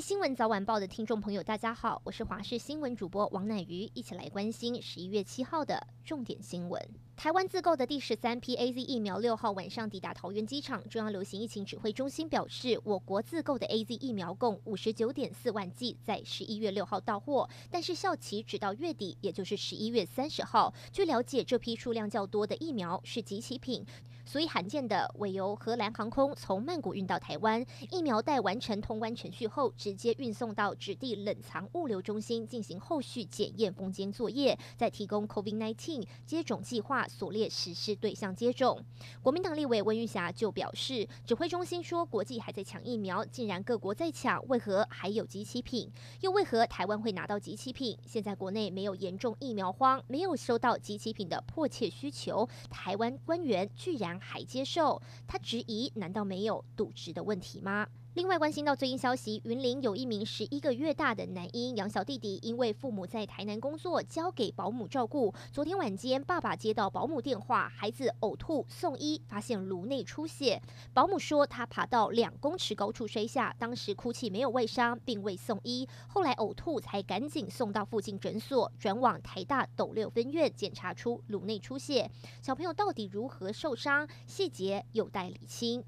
新闻早晚报的听众朋友，大家好，我是华视新闻主播王乃瑜，一起来关心十一月七号的重点新闻。台湾自购的第十三批 AZ 疫苗六号晚上抵达桃园机场。中央流行疫情指挥中心表示，我国自购的 AZ 疫苗共五十九点四万剂，在十一月六号到货，但是效期只到月底，也就是十一月三十号。据了解，这批数量较多的疫苗是集齐品，所以罕见的委由荷兰航空从曼谷运到台湾，疫苗待完成通关程序后，直接运送到指定冷藏物流中心进行后续检验封监作业，再提供 COVID-19 接种计划。所列实施对象接种，国民党立委温玉霞就表示，指挥中心说国际还在抢疫苗，既然各国在抢，为何还有集齐品？又为何台湾会拿到集齐品？现在国内没有严重疫苗荒，没有收到集齐品的迫切需求，台湾官员居然还接受？他质疑，难道没有渎职的问题吗？另外，关心到最新消息，云林有一名十一个月大的男婴养小弟弟，因为父母在台南工作，交给保姆照顾。昨天晚间，爸爸接到保姆电话，孩子呕吐，送医，发现颅内出血。保姆说，他爬到两公尺高处摔下，当时哭泣，没有外伤，并未送医。后来呕吐，才赶紧送到附近诊所，转往台大斗六分院检查出颅内出血。小朋友到底如何受伤？细节有待厘清。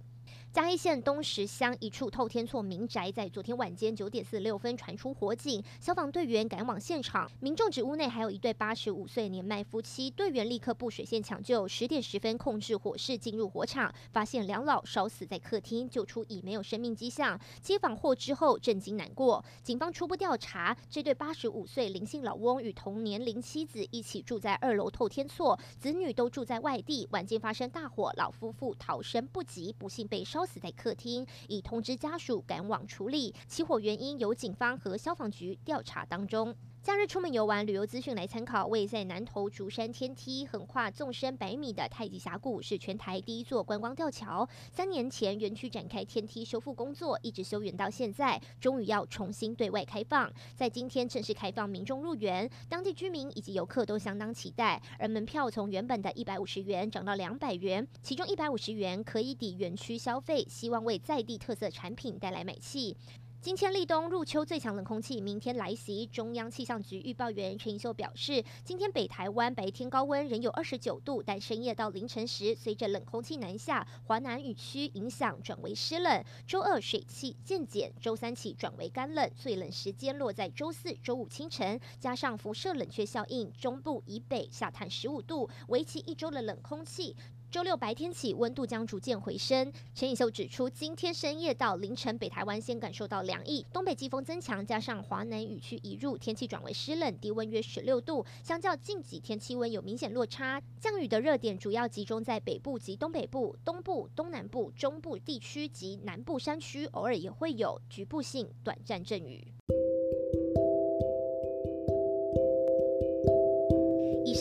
嘉义县东石乡一处透天厝民宅，在昨天晚间九点四十六分传出火警，消防队员赶往现场，民众指屋内还有一对八十五岁年迈夫妻，队员立刻布水线抢救。十点十分控制火势，进入火场，发现两老烧死在客厅，救出已没有生命迹象。街访获知后震惊难过，警方初步调查，这对八十五岁林姓老翁与同年龄妻子一起住在二楼透天厝，子女都住在外地。晚间发生大火，老夫妇逃生不及，不幸被烧。死在客厅，已通知家属赶往处理。起火原因由警方和消防局调查当中。假日出门游玩，旅游资讯来参考。位在南投竹山天梯横跨纵深百米的太极峡谷，是全台第一座观光吊桥。三年前园区展开天梯修复工作，一直修园到现在，终于要重新对外开放。在今天正式开放民众入园，当地居民以及游客都相当期待。而门票从原本的一百五十元涨到两百元，其中一百五十元可以抵园区消费，希望为在地特色产品带来买气。今天立冬入秋最强冷空气明天来袭，中央气象局预报员陈盈秀表示，今天北台湾白天高温仍有二十九度，但深夜到凌晨时，随着冷空气南下，华南雨区影响转为湿冷。周二水汽渐减，周三起转为干冷，最冷时间落在周四、周五清晨，加上辐射冷却效应，中部以北下探十五度，为期一周的冷空气。周六白天起，温度将逐渐回升。陈以秀指出，今天深夜到凌晨，北台湾先感受到凉意，东北季风增强，加上华南雨区移入，天气转为湿冷，低温约十六度，相较近几天气温有明显落差。降雨的热点主要集中在北部及东北部、东部、东南部、中部地区及南部山区，偶尔也会有局部性短暂阵雨。